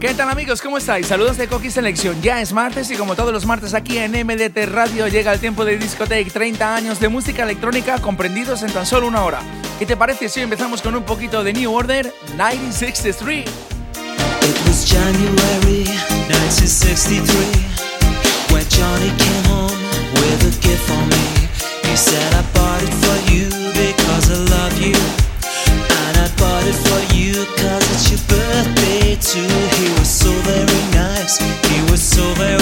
¿Qué tal amigos? ¿Cómo estáis? Saludos de Coqui Selección. Ya es martes y como todos los martes aquí en MDT Radio llega el tiempo de discoteca 30 años de música electrónica comprendidos en tan solo una hora. ¿Qué te parece si empezamos con un poquito de New Order 1963? It was January 1963 when Johnny came home with a gift for me. He said I bought it for you because I love you. Too. He was so very nice, he was so very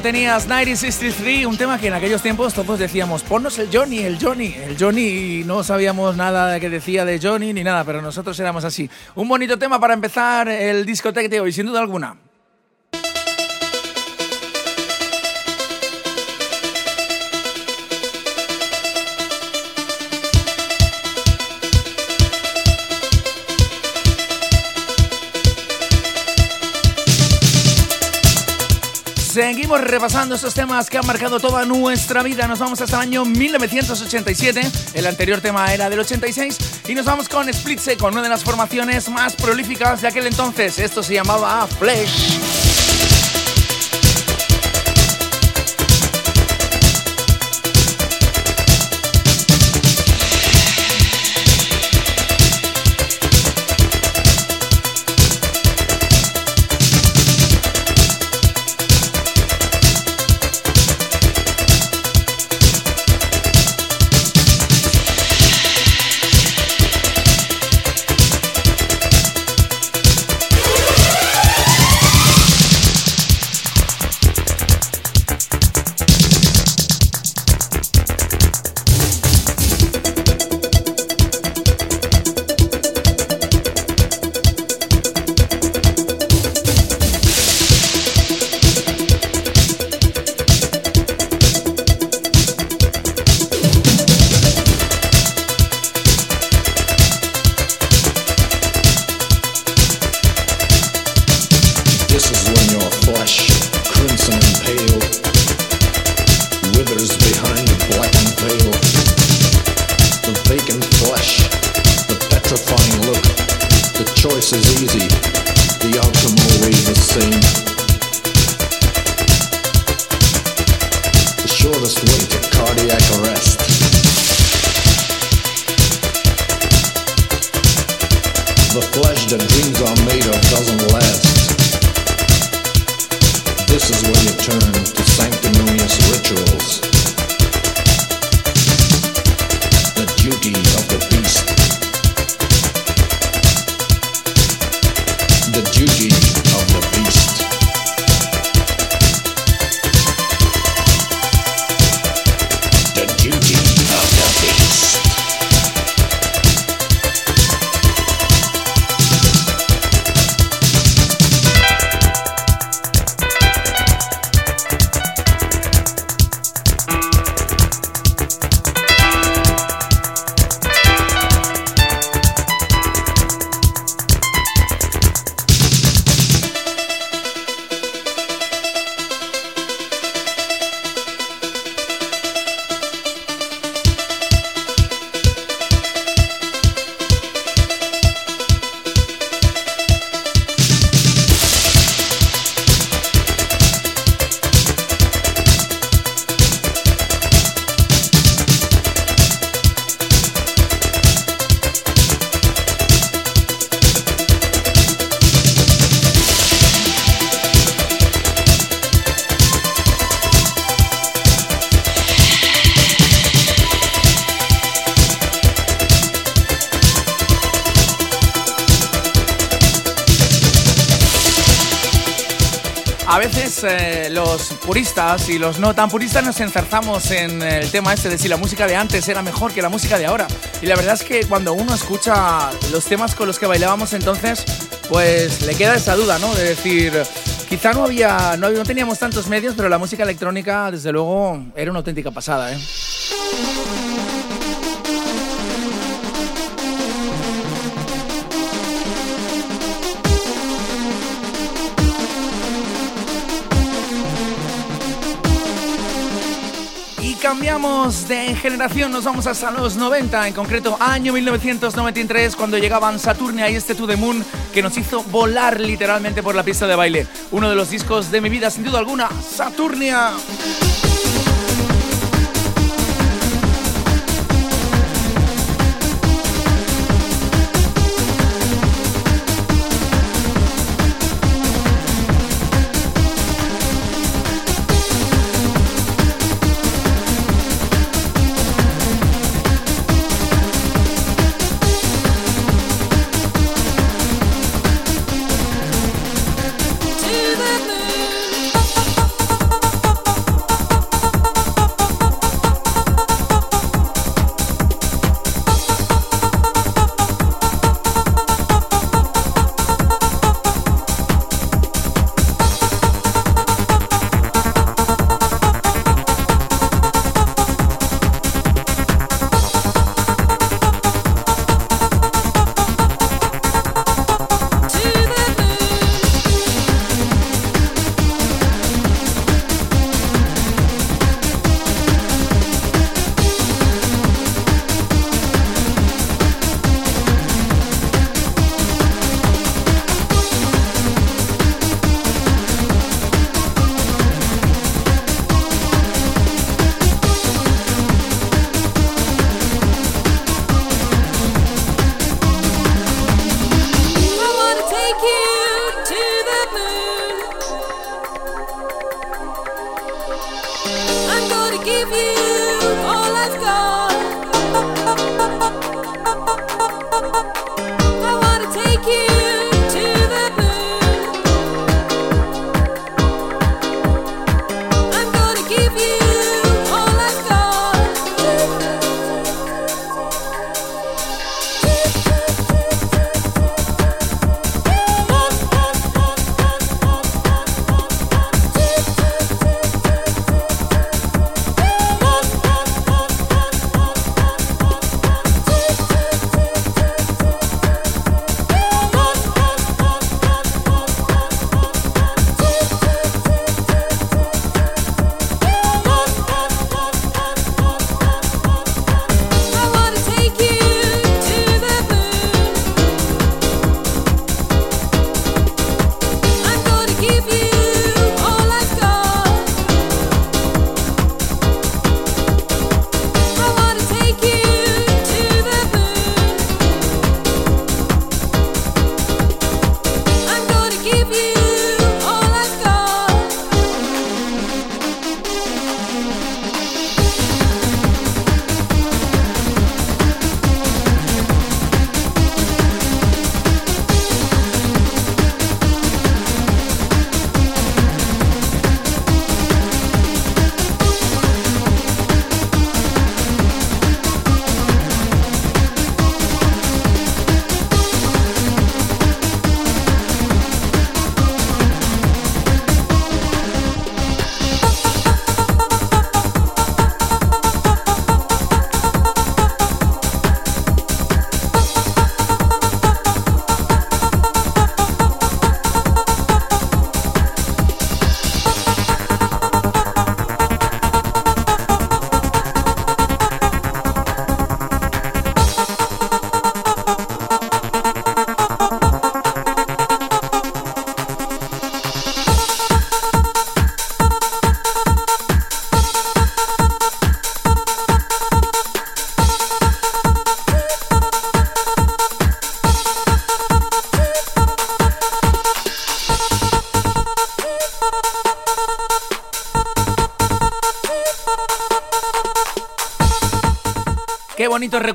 tenías, 1963, un tema que en aquellos tiempos todos decíamos, ponnos el Johnny, el Johnny, el Johnny, y no sabíamos nada que decía de Johnny ni nada, pero nosotros éramos así. Un bonito tema para empezar el discoteca de hoy, sin duda alguna. Seguimos repasando estos temas que han marcado toda nuestra vida. Nos vamos hasta el año 1987. El anterior tema era del 86. Y nos vamos con Split Second, una de las formaciones más prolíficas de aquel entonces. Esto se llamaba Flesh. Puristas y los no tan puristas nos enzarzamos en el tema este de si la música de antes era mejor que la música de ahora. Y la verdad es que cuando uno escucha los temas con los que bailábamos entonces, pues le queda esa duda, ¿no? De decir, quizá no había, no, no teníamos tantos medios, pero la música electrónica, desde luego, era una auténtica pasada, ¿eh? De generación, nos vamos hasta los 90, en concreto año 1993, cuando llegaban Saturnia y este To The Moon, que nos hizo volar literalmente por la pista de baile. Uno de los discos de mi vida, sin duda alguna, Saturnia.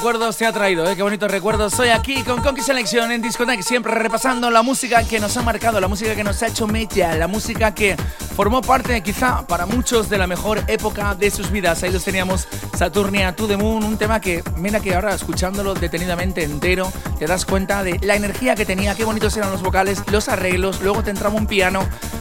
Recuerdos te ha traído, ¿eh? qué bonitos recuerdos. Soy aquí con Conky Selection en Disconnect, siempre repasando la música que nos ha marcado, la música que nos ha hecho media, la música que formó parte, quizá para muchos, de la mejor época de sus vidas. Ahí los teníamos, Saturnia to the Moon, un tema que, mira que ahora escuchándolo detenidamente entero, te das cuenta de la energía que tenía, qué bonitos eran los vocales, los arreglos, luego te entraba un piano,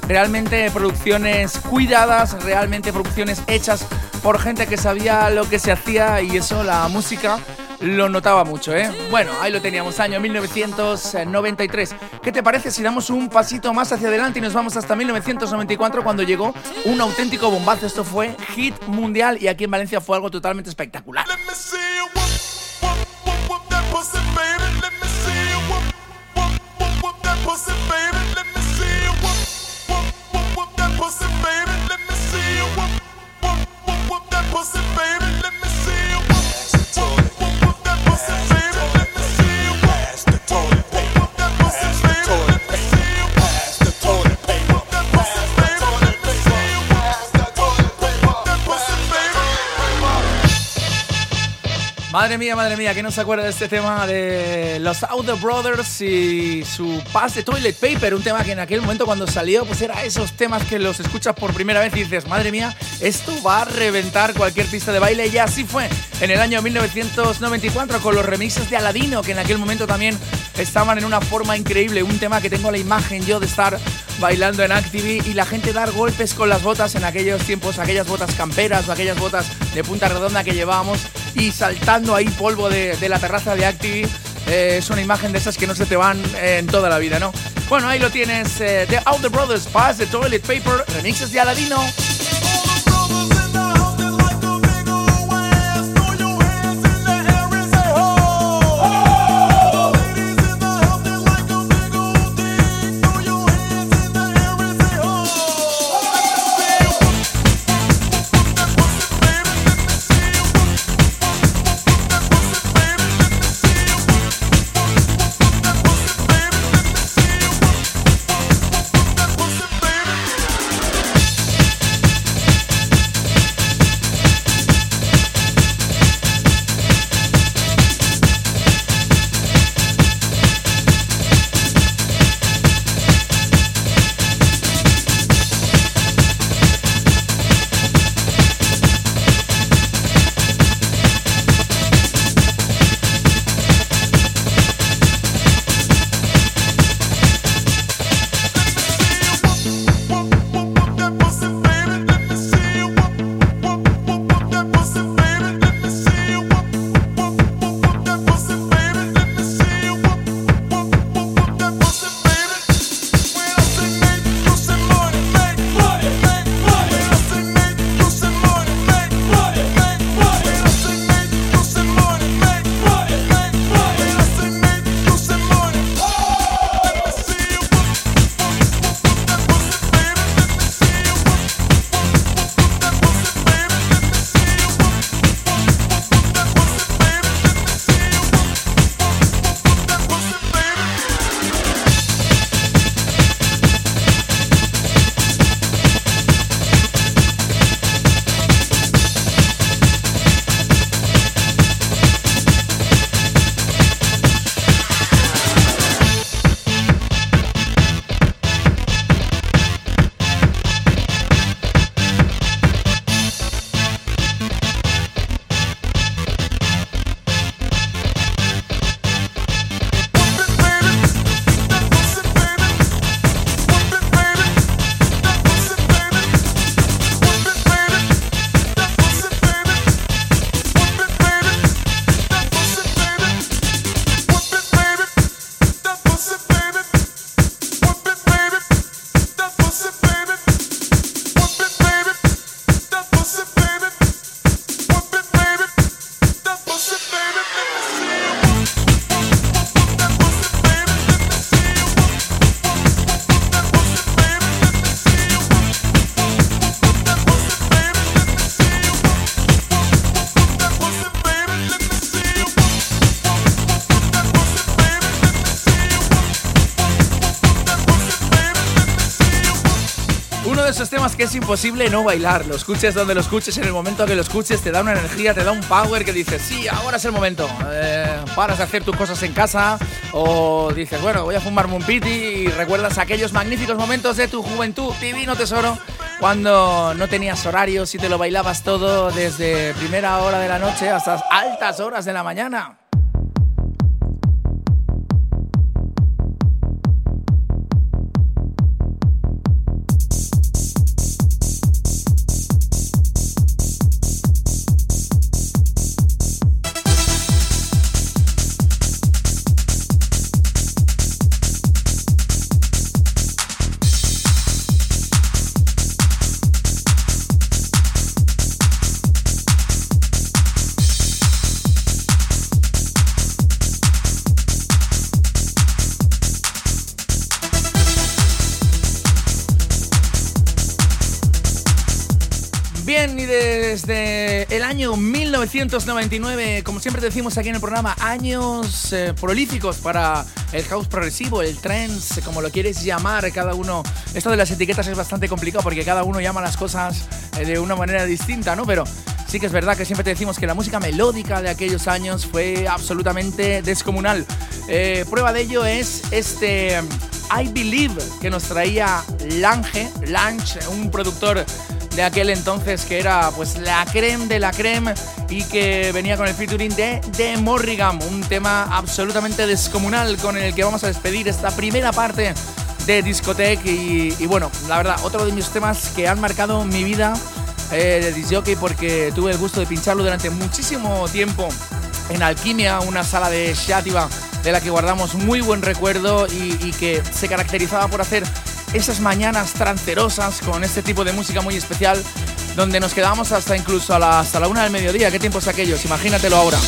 realmente producciones cuidadas, realmente producciones hechas por gente que sabía lo que se hacía y eso, la música lo notaba mucho, ¿eh? Bueno, ahí lo teníamos, año 1993. ¿Qué te parece si damos un pasito más hacia adelante y nos vamos hasta 1994 cuando llegó un auténtico bombazo? Esto fue hit mundial y aquí en Valencia fue algo totalmente espectacular. Madre mía, madre mía, ¿quién no se acuerda de este tema de los Outer Brothers y su Pass de Toilet Paper? Un tema que en aquel momento cuando salió, pues era esos temas que los escuchas por primera vez y dices, madre mía, esto va a reventar cualquier pista de baile. Y así fue en el año 1994 con los remixes de Aladino, que en aquel momento también estaban en una forma increíble. Un tema que tengo la imagen yo de estar bailando en Activi y la gente dar golpes con las botas en aquellos tiempos, aquellas botas camperas o aquellas botas de punta redonda que llevábamos y saltando ahí polvo de, la terraza de Activi. Eh, es una imagen de esas que no se te van en toda la vida, ¿no? Bueno, ahí lo tienes, eh, The Outer Brothers Pass, The Toilet Paper, remixes de Aladino. Imposible no bailar. Lo escuches donde lo escuches, en el momento que lo escuches, te da una energía, te da un power que dices, sí, ahora es el momento. Eh, paras de hacer tus cosas en casa o dices, bueno, voy a fumarme un piti y recuerdas aquellos magníficos momentos de tu juventud, divino tesoro, cuando no tenías horarios y te lo bailabas todo desde primera hora de la noche hasta altas horas de la mañana. Desde el año 1999, como siempre decimos aquí en el programa, años eh, prolíficos para el house progresivo, el trance, como lo quieres llamar, cada uno. Esto de las etiquetas es bastante complicado porque cada uno llama las cosas eh, de una manera distinta, ¿no? Pero sí que es verdad que siempre te decimos que la música melódica de aquellos años fue absolutamente descomunal. Eh, prueba de ello es este I Believe que nos traía Lange, Lange, un productor de aquel entonces que era pues la creme de la creme y que venía con el featuring de The Morrigan, un tema absolutamente descomunal con el que vamos a despedir esta primera parte de Discotech y, bueno, la verdad, otro de mis temas que han marcado mi vida eh, de disjockey porque tuve el gusto de pincharlo durante muchísimo tiempo en Alquimia, una sala de Shativa de la que guardamos muy buen recuerdo y que se caracterizaba por hacer esas mañanas trancerosas con este tipo de música muy especial, donde nos quedamos hasta incluso a la, hasta la una del mediodía. ¿Qué tiempos aquellos? Imagínatelo ahora.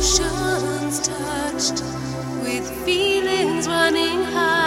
emotions touched with feelings running high.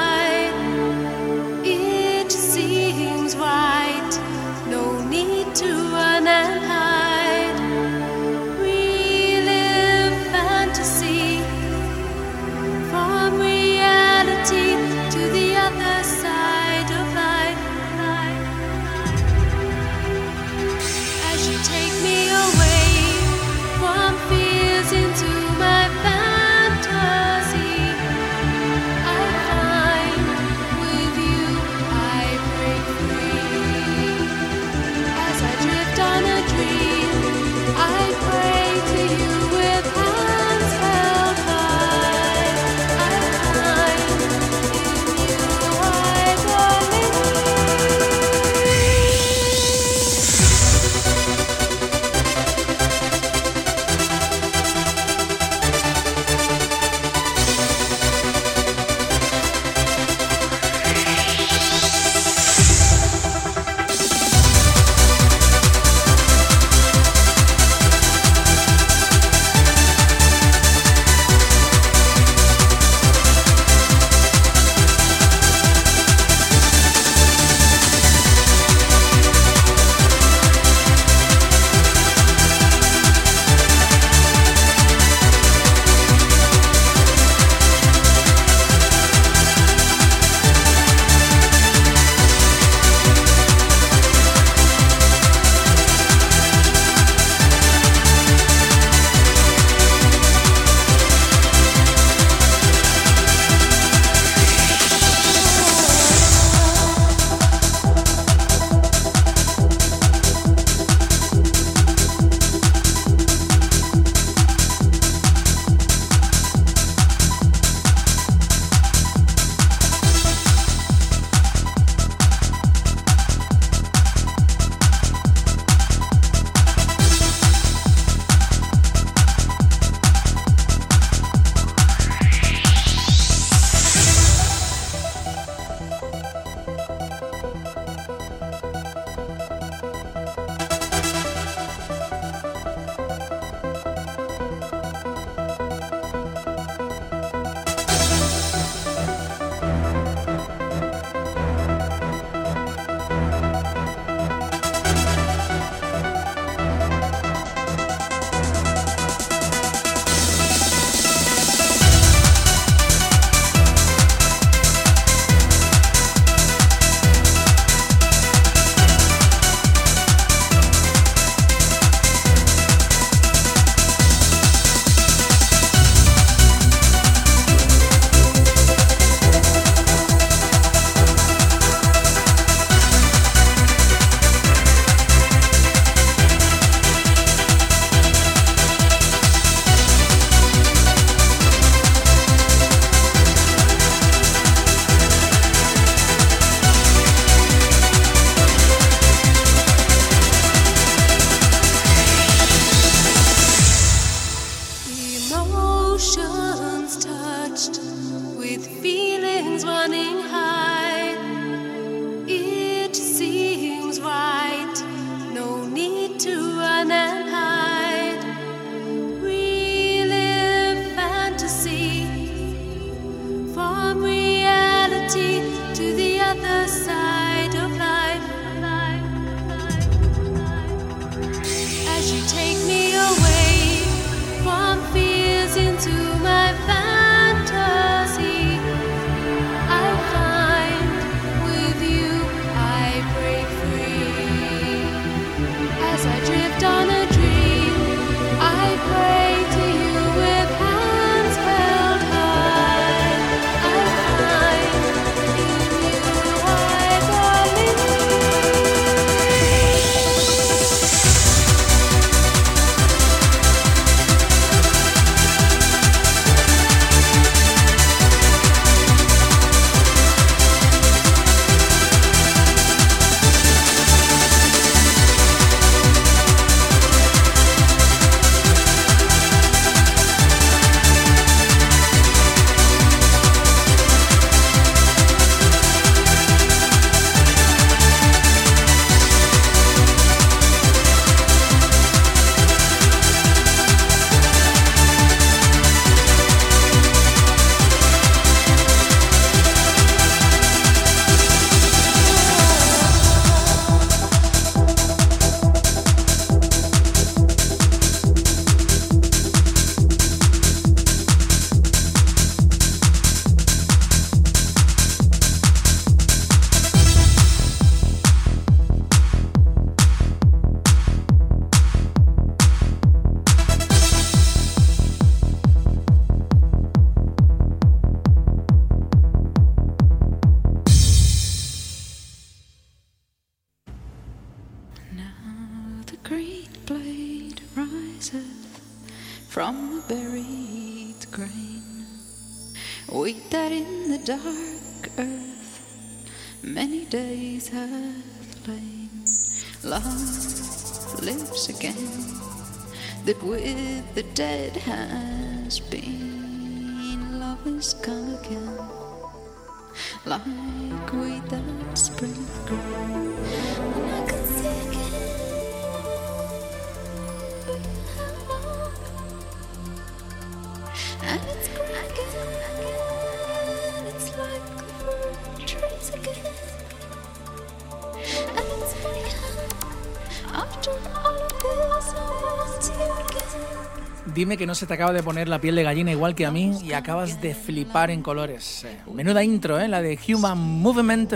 Dime que no se te acaba de poner la piel de gallina igual que a mí y acabas de flipar en colores. Eh, menuda intro, ¿eh? La de Human Movement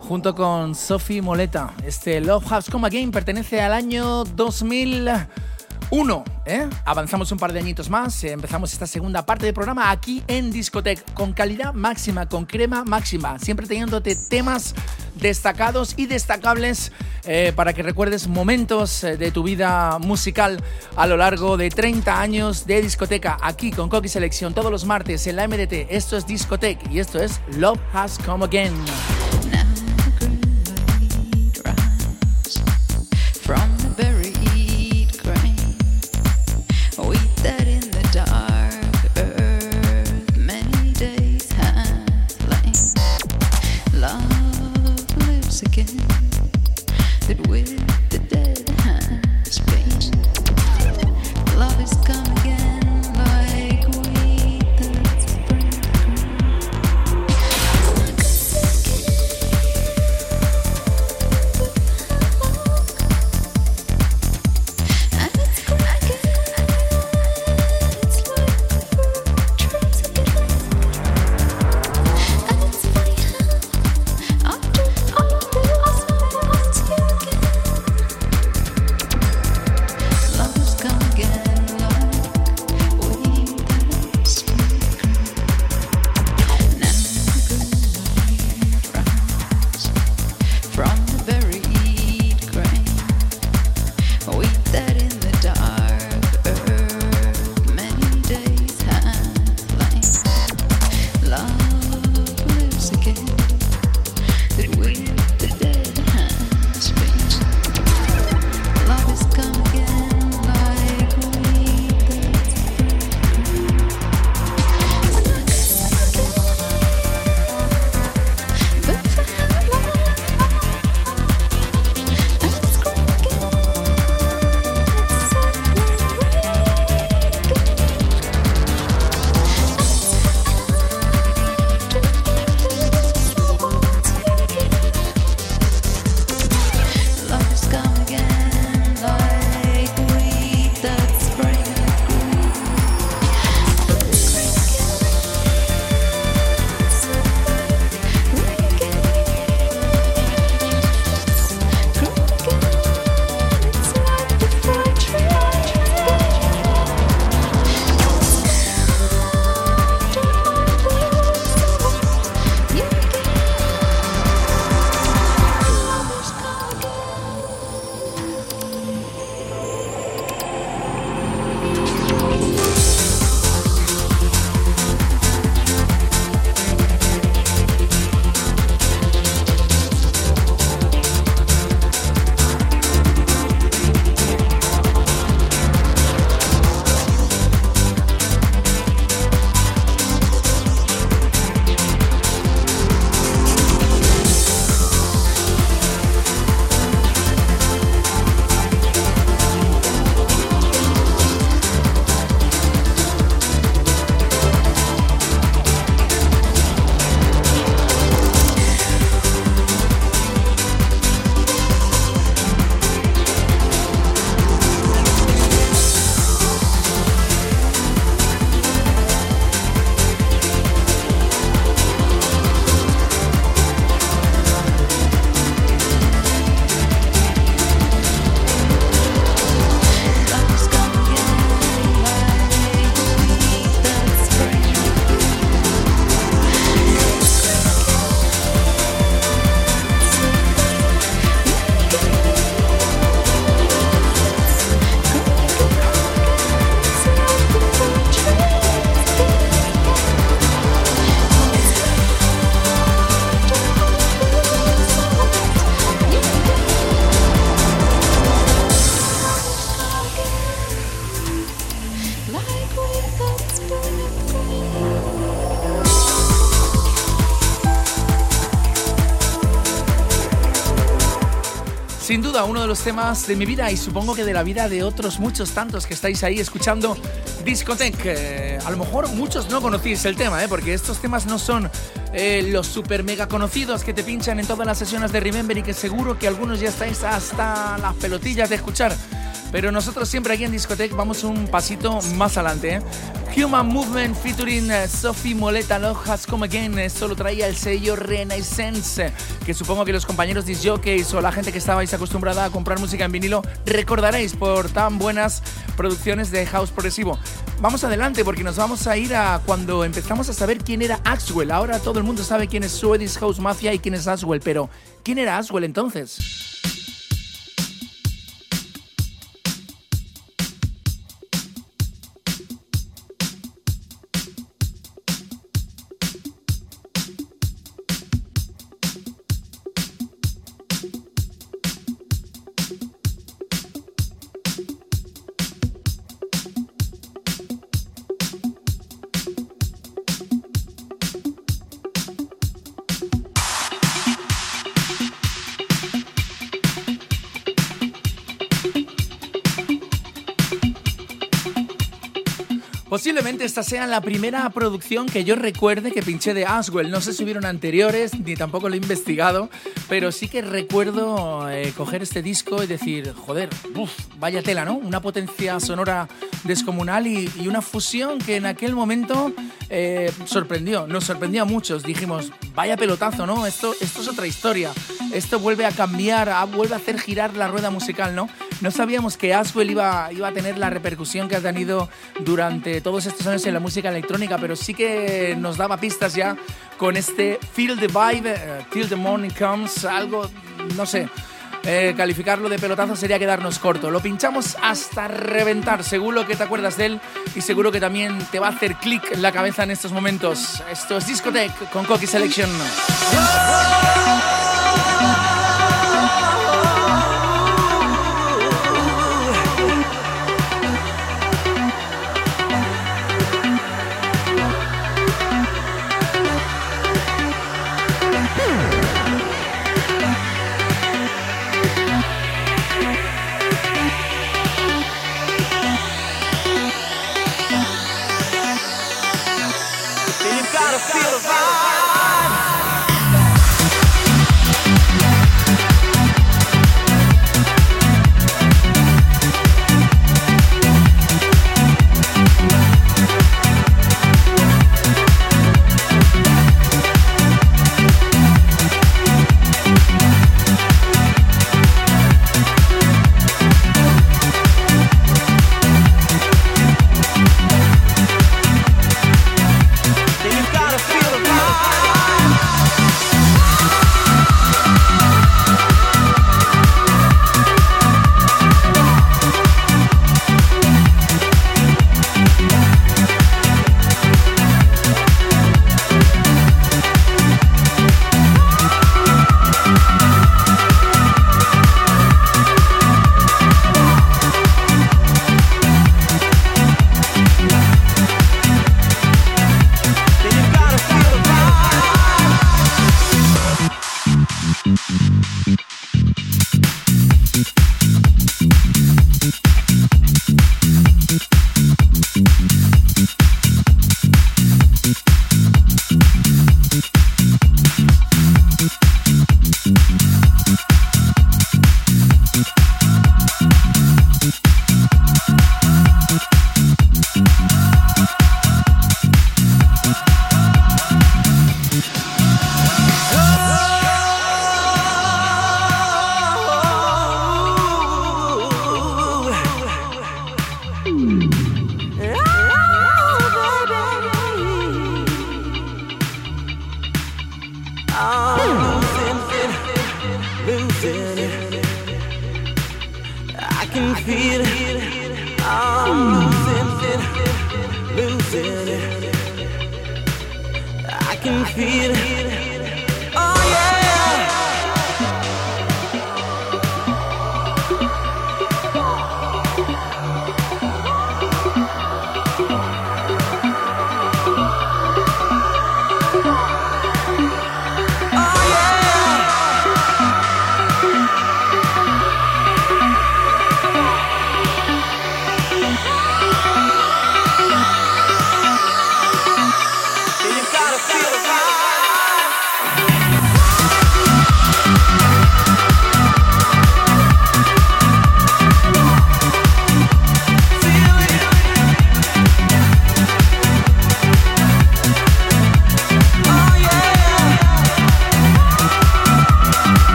junto con Sophie Moleta. Este Love House Come Again pertenece al año 2001. ¿eh? Avanzamos un par de añitos más, eh, empezamos esta segunda parte del programa aquí en Discotech, con calidad máxima, con crema máxima, siempre teniéndote temas destacados y destacables eh, para que recuerdes momentos eh, de tu vida musical a lo largo de 30 años de discoteca aquí con Coqui Selección todos los martes en la MDT. Esto es Discotech y esto es Love Has Come Again. Duda, uno de los temas de mi vida y supongo que de la vida de otros muchos tantos que estáis ahí escuchando Discotech. a lo mejor muchos no conocéis el tema, ¿eh? porque estos temas no son eh, los super mega conocidos que te pinchan en todas las sesiones de Remember y que seguro que algunos ya estáis hasta las pelotillas de escuchar. Pero nosotros siempre aquí en Discotech vamos un pasito más adelante. ¿eh? Human Movement featuring eh, Sophie Moleta Love Has Come Again. Esto lo traía el sello Renaissance, que supongo que los compañeros disjockeys o la gente que estabais acostumbrada a comprar música en vinilo recordaréis por tan buenas producciones de house progresivo. Vamos adelante porque nos vamos a ir a cuando empezamos a saber quién era Axwell. Ahora todo el mundo sabe quién es Swedish House Mafia y quién es Axwell, pero ¿quién era Axwell entonces? Posiblemente esta sea la primera producción que yo recuerde que pinché de Aswell. No sé si hubieron anteriores, ni tampoco lo he investigado, pero sí que recuerdo eh, coger este disco y decir, joder, vaya tela, ¿no? Una potencia sonora descomunal y, una fusión que en aquel momento eh, sorprendió, nos sorprendió a muchos. Dijimos, vaya pelotazo, ¿no? Esto, esto es otra historia. Esto vuelve a cambiar, vuelve a hacer girar la rueda musical, ¿no? No sabíamos que Aswell iba, iba a tener la repercusión que ha tenido durante todos estos años en la música electrónica, pero sí que nos daba pistas ya con este Feel the Vibe, uh, Till the Morning Comes, algo, no sé. Eh, calificarlo de pelotazo sería quedarnos corto. Lo pinchamos hasta reventar. Seguro que te acuerdas de él y seguro que también te va a hacer clic la cabeza en estos momentos. Esto es Discotech con Cocky Selection.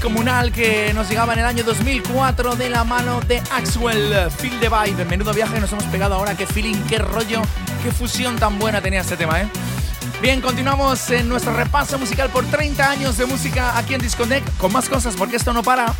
Descomunal que nos llegaba en el año 2004 de la mano de Axwell, Feel the Vibe. Menudo viaje nos hemos pegado ahora, qué feeling, qué rollo, qué fusión tan buena tenía este tema, ¿eh? Bien, continuamos en nuestro repaso musical por 30 años de música aquí en Disconnect con más cosas porque esto no para.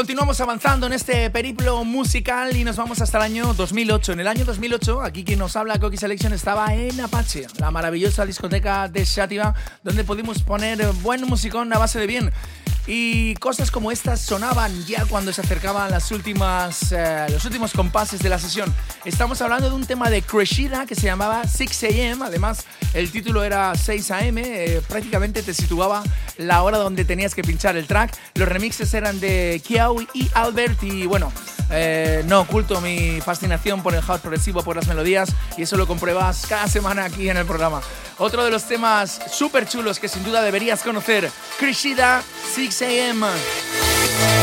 Continuamos avanzando en este periplo musical y nos vamos hasta el año 2008. En el año 2008, aquí quien nos habla, Coqui Selection, estaba en Apache, la maravillosa discoteca de Shativa, donde pudimos poner buen musicón a base de bien. Y cosas como estas sonaban ya cuando se acercaban las últimas, eh, los últimos compases de la sesión. Estamos hablando de un tema de Creshida que se llamaba 6 AM. Además, el título era 6 AM. Eh, prácticamente te situaba la hora donde tenías que pinchar el track. Los remixes eran de Kiao y Albert. Y bueno, eh, no oculto mi fascinación por el house progresivo, por las melodías. Y eso lo compruebas cada semana aquí en el programa. Otro de los temas súper chulos que sin duda deberías conocer. Creshida 6 6 a.m.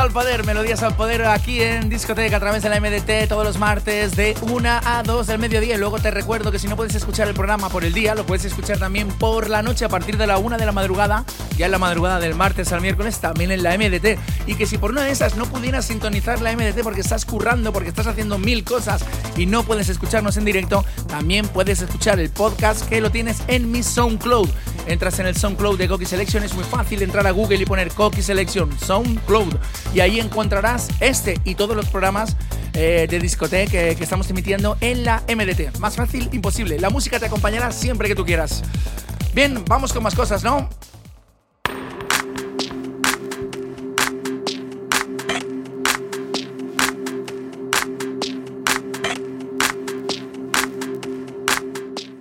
al poder, melodías al poder aquí en discoteca a través de la MDT todos los martes de 1 a 2 del mediodía. Y luego te recuerdo que si no puedes escuchar el programa por el día, lo puedes escuchar también por la noche a partir de la 1 de la madrugada, ya en la madrugada del martes al miércoles, también en la MDT. Y que si por una de esas no pudieras sintonizar la MDT porque estás currando, porque estás haciendo mil cosas y no puedes escucharnos en directo, también puedes escuchar el podcast que lo tienes en mi SoundCloud. Entras en el SoundCloud de Coqui Selection, es muy fácil entrar a Google y poner Coqui Selection SoundCloud y ahí encontrarás este y todos los programas eh, de discoteca que, que estamos emitiendo en la MDT. Más fácil, imposible. La música te acompañará siempre que tú quieras. Bien, vamos con más cosas, ¿no?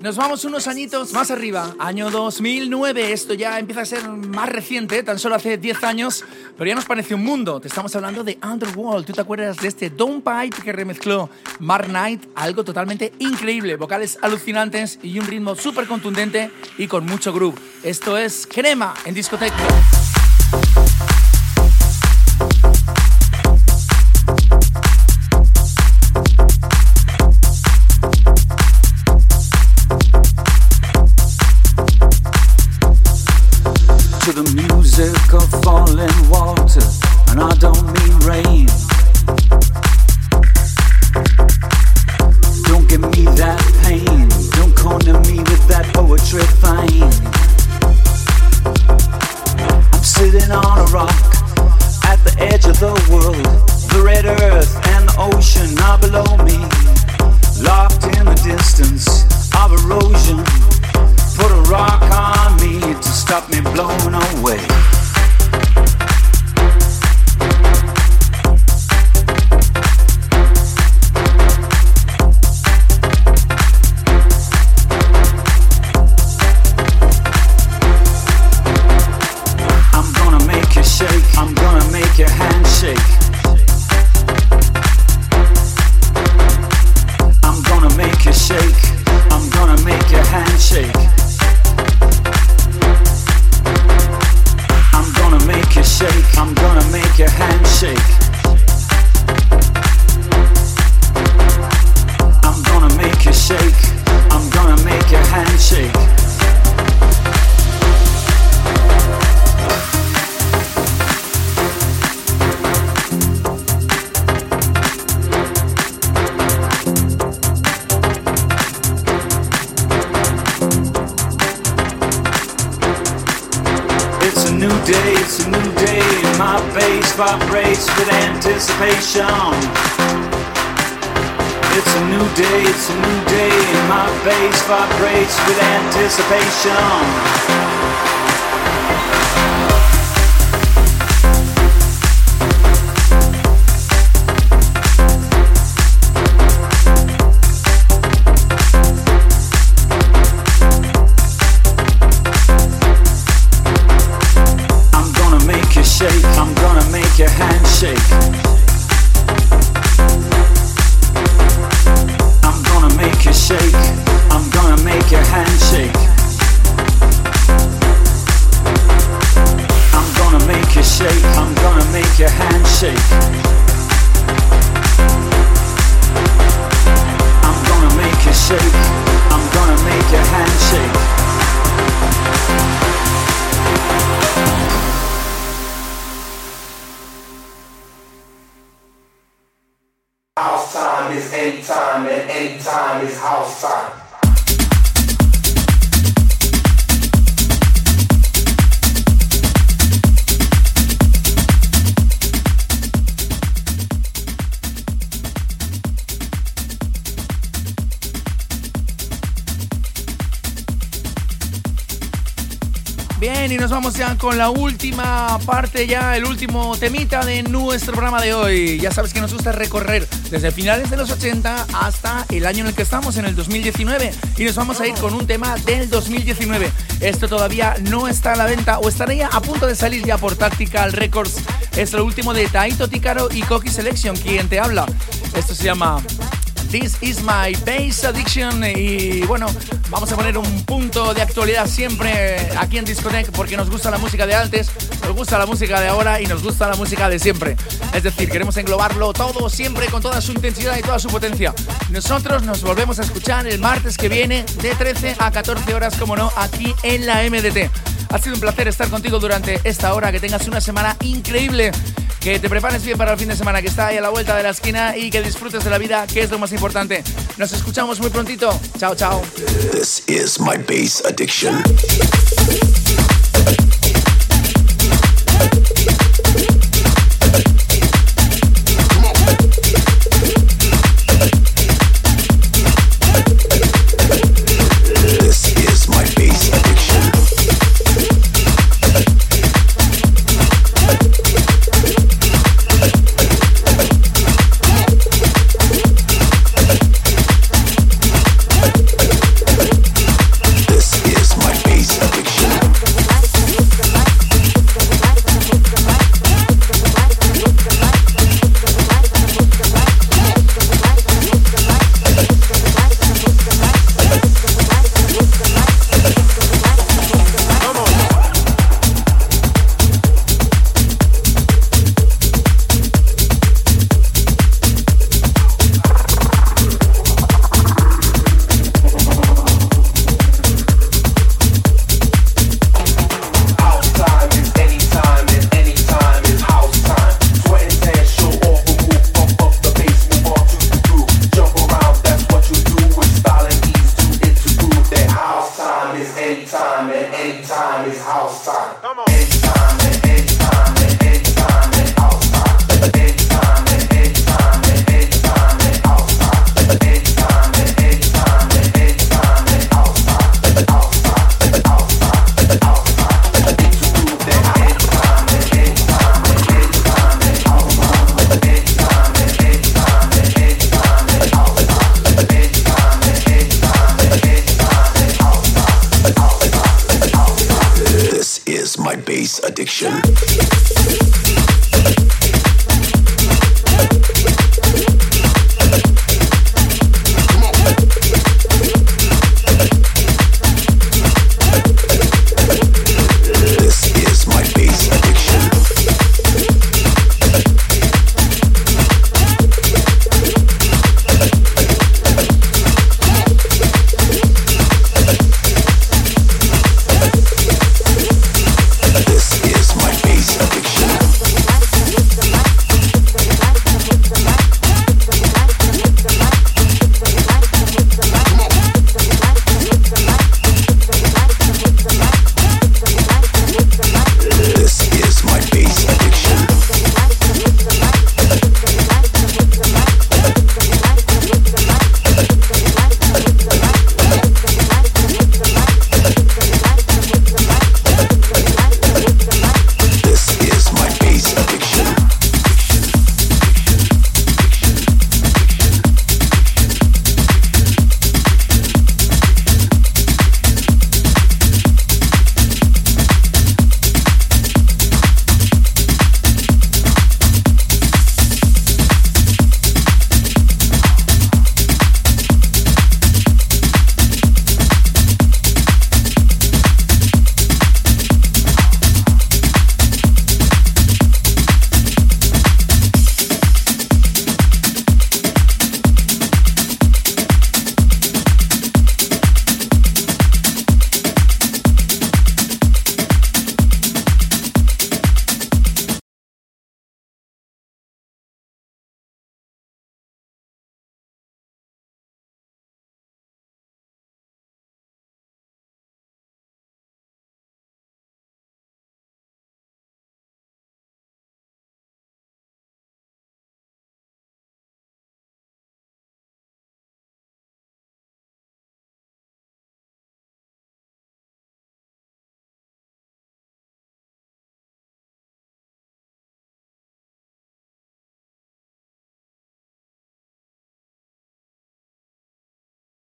Nos vamos unos añitos más arriba, año 2009, esto ya empieza a ser más reciente, tan solo hace 10 años, pero ya nos parece un mundo. Te estamos hablando de Underworld, ¿tú te acuerdas de este Don't Pipe que remezcló Mark Knight? Algo totalmente increíble, vocales alucinantes y un ritmo súper contundente y con mucho groove. Esto es Crema en discoteca. To the music of falling water, and I don't mean rain. Don't give me that pain, don't corner me with that poetry fine. I'm sitting on a rock at the edge of the world, the red earth and the ocean are below me, locked in the distance of erosion. Put a rock on me to stop me blowing away. It's a new day, it's a new day. And my bass vibrates with anticipation. Ya con la última parte, ya el último temita de nuestro programa de hoy. Ya sabes que nos gusta recorrer desde finales de los 80 hasta el año en el que estamos, en el 2019. Y nos vamos a ir con un tema del 2019. Esto todavía no está a la venta o estaría a punto de salir ya por Tactical Records. Es lo último de Taito Tikaro y Koki Selection, quien te habla. Esto se llama This is my bass addiction. Y bueno, vamos a poner un punto de actualidad siempre aquí en Disconnect porque nos gusta la música de antes, nos gusta la música de ahora y nos gusta la música de siempre. Es decir, queremos englobarlo todo siempre con toda su intensidad y toda su potencia. Nosotros nos volvemos a escuchar el martes que viene de 13 a 14 horas, como no, aquí en la MDT. Ha sido un placer estar contigo durante esta hora. Que tengas una semana increíble. Que te prepares bien para el fin de semana que está ahí a la vuelta de la esquina y que disfrutes de la vida, que es lo más importante. Nos escuchamos muy prontito. Chao, chao. This is my bass addiction.